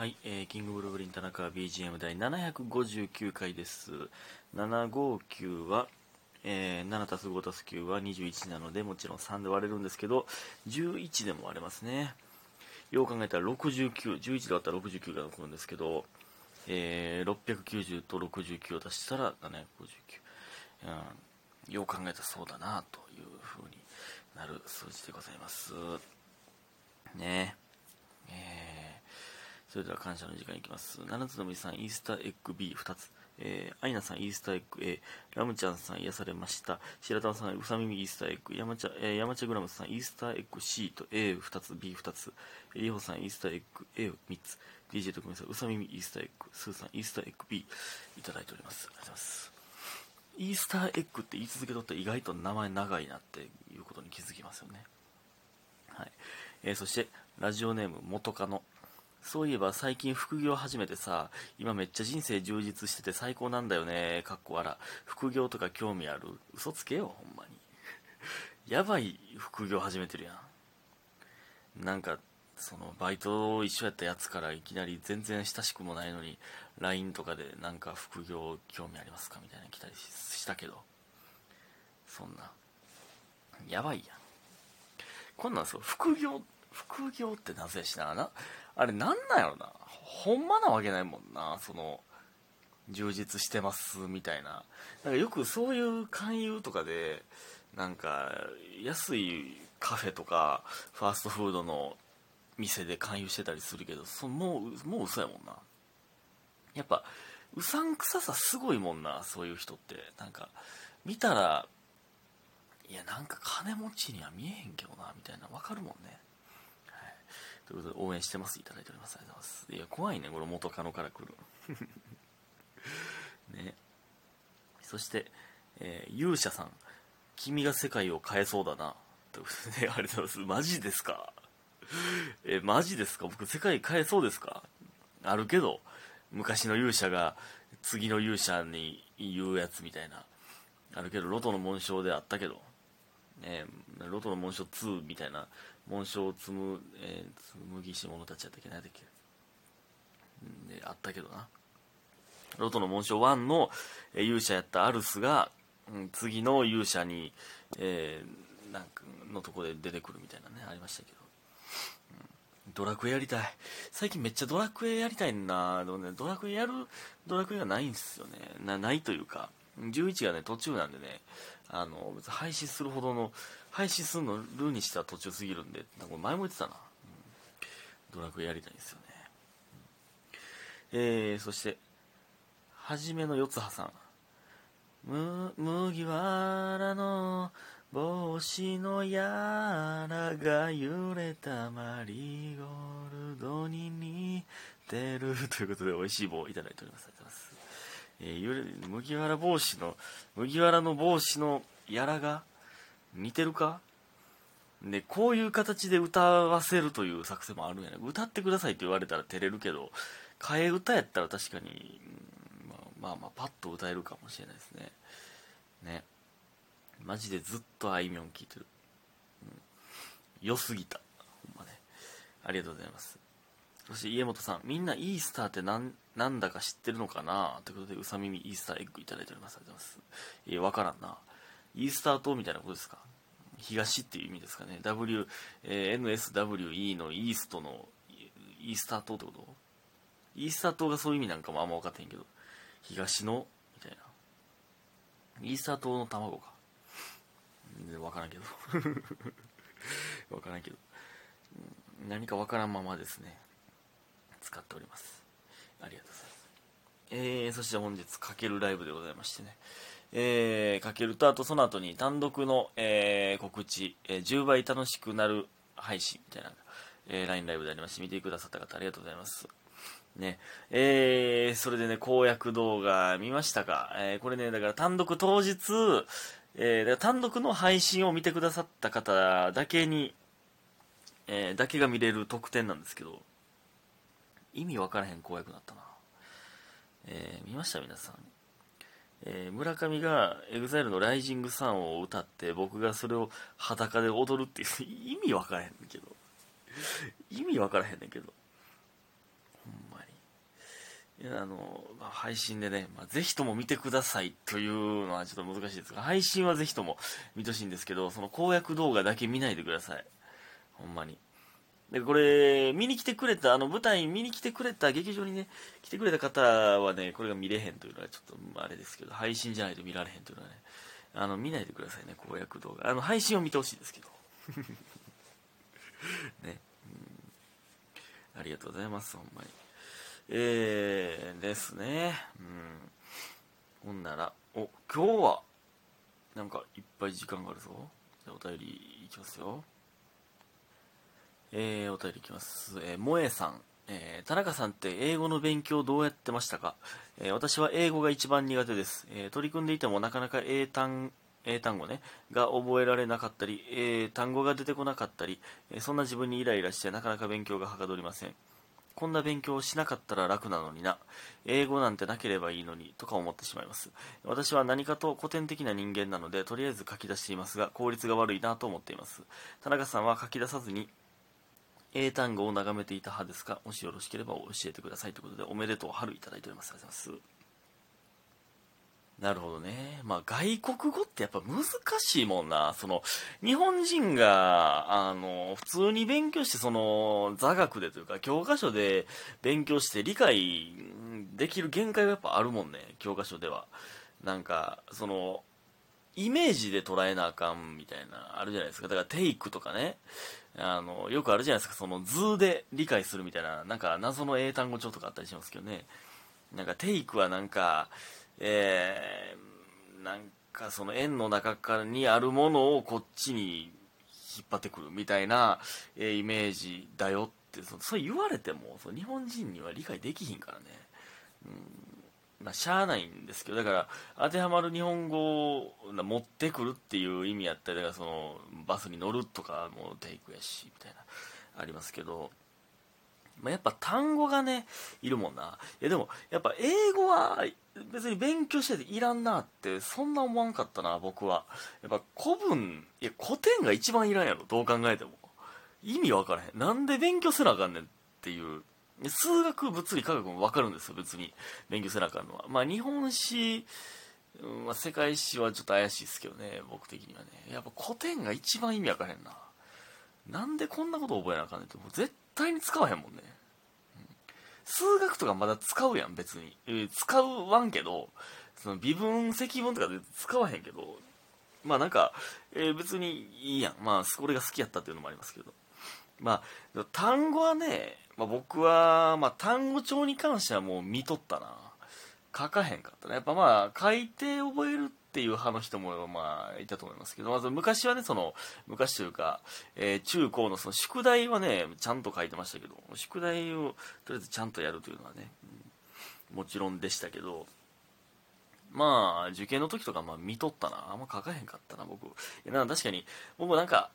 はい、えー、キングブルーブリン田中 BGM 第759回です。759は、えー、7たす5たす9は21なので、もちろん3で割れるんですけど、11でも割れますね。よう考えたら69、11で割ったら69が残るんですけど、えー、690と69を足したら759。うん、よう考えたらそうだな、という風になる数字でございます。ねえーそれでは感謝の時間いきます。七つのみさん、イースターエッグ B2 つ。えー、アイナさん、イースターエッグ A。ラムちゃんさん、癒されました。白玉さん、うさ耳イースターエッグ。山茶、えー、山茶グラムさん、イースターエッグ C と A2 つ、B2 つ。えー、リホさん、イースターエッグ A3 つ。DJ 特命さん、うさ耳イースターエッグ。スーさん、イースターエッグ B。いただいております。ありがとうございます。イースターエッグって言い続けとって意外と名前長いなっていうことに気づきますよね。はい。えー、そして、ラジオネーム元カノ。そういえば最近副業始めてさ、今めっちゃ人生充実してて最高なんだよね、かっこ笑。副業とか興味ある？嘘つけよ、ほんまに。やばい副業始めてるやん。なんか、その、バイト一緒やったやつからいきなり全然親しくもないのに、LINE とかでなんか副業興味ありますか？みたいな来たりしたけど、そんな、やばいやん。こんなんそう、副業、副業ってなぜやしな、な、あれなんなんやろな。ほんまなわけないもんな、その、充実してますみたいな。なんかよくそういう勧誘とかで、なんか、安いカフェとか、ファーストフードの店で勧誘してたりするけど、そもう、もう嘘やもんな。やっぱ、うさんくささすごいもんな、そういう人って。なんか、見たら、いや、なんか金持ちには見えへんけどな、みたいな、わかるもんね。ということで、応援してます。いただいております。ありがとうございます。いや、怖いね、これ元カノから来る。ね。そして、えー勇者さん。君が世界を変えそうだな。ということで、ね、ありがとうございます。マジですか？え、マジですか？僕、世界変えそうですか？あるけど、昔の勇者が次の勇者に言うやつみたいな。あるけど、ロトの紋章であったけど、ね、ロトの紋章2みたいな紋章を積む、えー、紡ぎし者たちやったっけ何やったっけで、あったけどな。ロトの紋章1の、えー勇者やったアルスが、うん次の勇者に、えーなんかのとこで出てくるみたいなね、ありましたけど。うんドラクエやりたい。最近めっちゃドラクエやりたいんだ。でもね、ドラクエやるドラクエがないんですよね。な、ないというか、11がね、途中なんでね、あの、別に廃止するほどの、廃止するのルーにしては途中すぎるんで、なんか前も言ってたな。うんドラクエやりたいんですよね。えー、そして、はじめの四葉さん。む、麦わらの帽子のやらが揺れたマリーゴールドに似てるということで美味しい棒をいただいております。ありがとうございます。えー揺れ麦わら帽子の、麦わらの帽子のやらが似てるか？で、こういう形で歌わせるという作戦もあるんやね。歌ってくださいって言われたら照れるけど、替え歌やったら確かに、まあ、まあまあパッと歌えるかもしれないですね。ね。マジでずっとあいみょん聴いてる。うん。良すぎた。ほんまね。ありがとうございます。そして家元さん、みんなイースターってなんなんだか知ってるのかな？ということで、うさ耳イースターエッグいただいております。ありがとうございます。えーわからんな。イースター島みたいなことですか？東っていう意味ですかね。W、えー NSWE のイーストのイースター島ってこと？イースター島がそういう意味なんかもあんま分かってへんけど、東のみたいな。イースター島の卵か。全然分からんけど。分からんけど。何か分からんままですね。使っております。ありがとうございます。えー、そして本日、かけるライブでございましてね。えー、かけると、あとその後に単独の、えー告知、えー10倍楽しくなる配信みたいな、えー LINE ライブでありまして、見てくださった方ありがとうございます。ね。えー、それでね、公約動画見ましたかえーこれね、だから単独当日、えー、単独の配信を見てくださった方だけに、えーだけが見れる特典なんですけど、意味わからへん公約だったな。えー見ました皆さん。えー村上が EXILE のライジングサンを歌って僕がそれを裸で踊るっていう 意味わからへんねんけど意味わからへんねんけどほんまいやあの、まあ、配信でね、まあ、ぜひとも見てくださいというのはちょっと難しいですが、配信はぜひとも見てほしいんですけど、その公約動画だけ見ないでください。ほんまに。で、これ、見に来てくれた、あの、舞台見に来てくれた、劇場にね、来てくれた方はね、これが見れへんというのはちょっと、あれですけど、配信じゃないと見られへんというのはね、あの、見ないでくださいね、公約動画。あの、配信を見てほしいですけど。ね、うん。ありがとうございます、ほんまに。えー、ですね。うん。ほんなら、お、今日は、なんかいっぱい時間があるぞ。じゃお便りいきますよ。えー、お便りいきます。えー、萌えさん。えー、田中さんって英語の勉強どうやってましたか、えー、私は英語が一番苦手です、えー、取り組んでいてもなかなか英単英単語ね、が覚えられなかったり、英単語が出てこなかったり、えそんな自分にイライラしてなかなか勉強がはかどりません。こんな勉強をしなかったら楽なのにな。英語なんてなければいいのに、とか思ってしまいます。私は何かと古典的な人間なので、とりあえず書き出していますが、効率が悪いなと思っています。田中さんは書き出さずに、英単語を眺めていた派ですか？もしよろしければ教えてくださいということで、おめでとう春いただいております。ありがとうございます。なるほどね。まあ、外国語ってやっぱ難しいもんな。その、日本人が、あの、普通に勉強して、その、座学でというか、教科書で勉強して理解できる限界はやっぱあるもんね。教科書では。なんか、その、イメージで捉えなあかんみたいな、あるじゃないですか。だから、テイクとかね。あの、よくあるじゃないですか。その、図で理解するみたいな、なんか、謎の英単語帳とかあったりしますけどね。なんか、テイクはなんか、えー、なんかその円の中からにあるものをこっちに引っ張ってくるみたいな、え、イメージだよってそそう言われてもそ日本人には理解できひんからね、うんまあ、しゃあないんですけどだから当てはまる日本語を持ってくるっていう意味やったりだからそのバスに乗るとかもテイクやしみたいなありますけどまあ、やっぱ単語がね、いるもんな。いやでも、やっぱ英語は別に勉強してていらんなってそんな思わんかったな僕は。やっぱ古文いや古典が一番いらんやろどう考えても。意味わからへん。なんで勉強せなあかんねんっていう数学物理科学も分かるんですよ別に。勉強せなあかんのは。まあ日本史、うんまあ、世界史はちょっと怪しいですけどね僕的にはね。やっぱ古典が一番意味わかへんな。なんでこんなこと覚えなあかんねんって。もう絶対に使わへんもんね。数学とかまだ使うやん、別に。えー、使わんけど、その微分、積分とかで使わへんけど、まあなんか、えー、別にいいやん。まあ、これが好きやったっていうのもありますけど。まあ、単語はね、まあ、僕は、まあ、単語帳に関してはもう見とったな。書かへんかったね。やっぱまあ、書いて覚えるっていう派の人もまあいたと思いますけど、まず昔はね、その、昔というか、えー、中高のその宿題はね、ちゃんと書いてましたけど、宿題をとりあえずちゃんとやるというのはね、もちろんでしたけど、まあ、受験の時とかまあ見とったな。あんま書かへんかったな、僕。いやな確かに、僕なんか、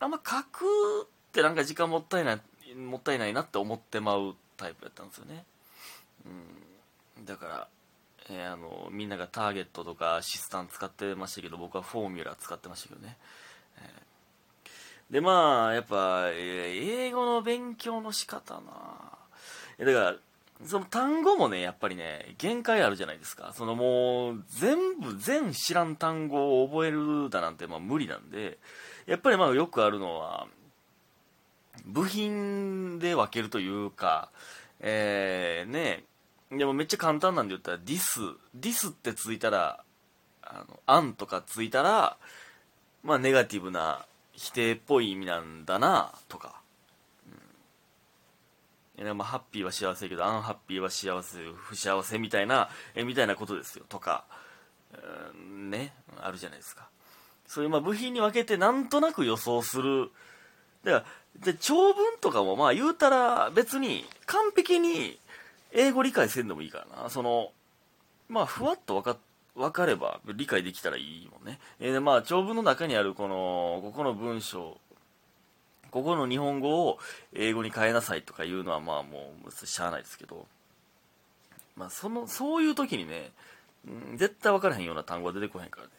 あんま書くってなんか時間もったいない、もったいないなって思ってまうタイプやったんですよね。うん。だから、えー、あのみんながターゲットとかシスタン使ってましたけど僕はフォーミュラ使ってましたけどね、えー、でまあやっぱ、えー、英語の勉強の仕方な。だからその単語もねやっぱりね限界あるじゃないですか。そのもう全部全知らん単語を覚えるだなんてまあ無理なんで。やっぱりまあよくあるのは部品で分けるというかえー、ねでもめっちゃ簡単なんで言ったら、ディス、ディスってついたら、あの、アンとかついたら、まあネガティブな否定っぽい意味なんだな、とか。うん。まあハッピーは幸せけど、アンハッピーは幸せ、不幸せみたいな、え、みたいなことですよ、とか。うん、ね、あるじゃないですか。そういうまあ部品に分けてなんとなく予想する。だから、で長文とかもまあ言うたら別に完璧に英語理解せんでもいいからな。その、まあ、ふわっと分か、分かれば理解できたらいいもんね。え、で、まあ、長文の中にあるこの、ここの文章、ここの日本語を英語に変えなさいとかいうのはまあもうしゃあないですけど、まあその、そういう時にね、絶対分からへんような単語は出てこへんからね。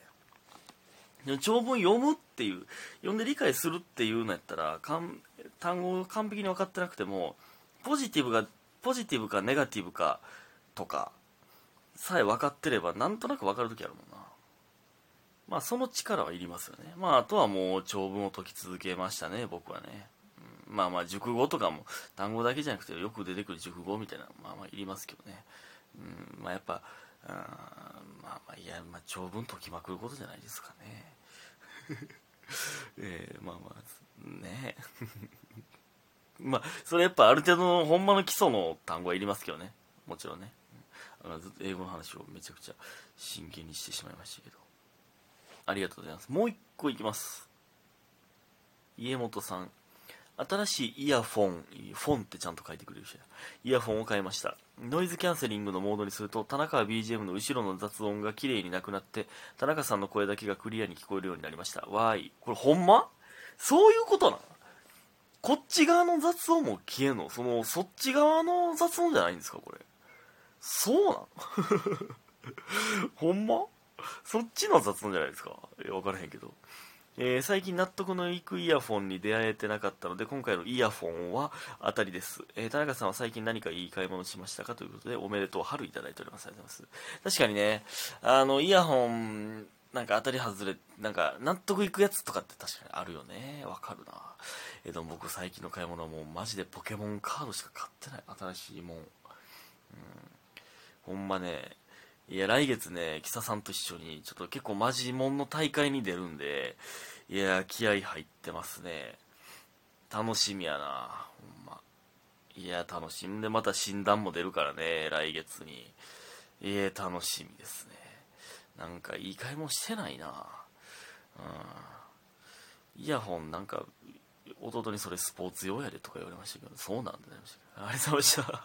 長文読むっていう、読んで理解するっていうのやったら、かん単語を完璧に分かってなくても、ポジティブがポジティブかネガティブかとかさえ分かってればなんとなく分かる時あるもんな。まあその力はいりますよね。まああとはもう長文を解き続けましたね僕はね、うん、まあまあ熟語とかも単語だけじゃなくてよく出てくる熟語みたいなまあまあいりますけどね、うん、まあやっぱまあまあいや、まあ、長文解きまくることじゃないですかね。えー、まあまあね。まあ それやっぱある程度のほんまの基礎の単語はいりますけどね。もちろんね。あのずっと英語の話をめちゃくちゃ真剣にしてしまいましたけど。ありがとうございます。もう一個いきます。家元さん新しいイヤフォン、フォンってちゃんと書いてくれるし、イヤフォンを買いました。ノイズキャンセリングのモードにすると、田中は BGM の後ろの雑音が綺麗になくなって、田中さんの声だけがクリアに聞こえるようになりました。わーい。これほんま？そういうことなの？こっち側の雑音も消えんの？その、そっち側の雑音じゃないんですかこれ？そうなの？ほんま？そっちの雑音じゃないですか？いやわからへんけど。えー、最近納得のいくイヤフォンに出会えてなかったので、今回のイヤフォンは当たりです。えー、田中さんは最近何かいい買い物しましたかということで、おめでとう春いただいております。ありがとうございます。確かにね、あの、イヤホン、なんか当たり外れ、なんか納得いくやつとかって確かにあるよね。わかるな。えー、でも僕最近の買い物はもうマジでポケモンカードしか買ってない。新しいもん。うん。ほんまね、いや、来月ね、キサさんと一緒に、ちょっと結構マジモンの大会に出るんで、いや、気合入ってますね。楽しみやな、ほんま。いや、楽しみで、また診断も出るからね、来月に。いや、楽しみですね。なんか、いい買い物してないな。うん。イヤホン、なんか、弟にそれスポーツ用やでとか言われましたけど、そうなんだね。ありがとうございました。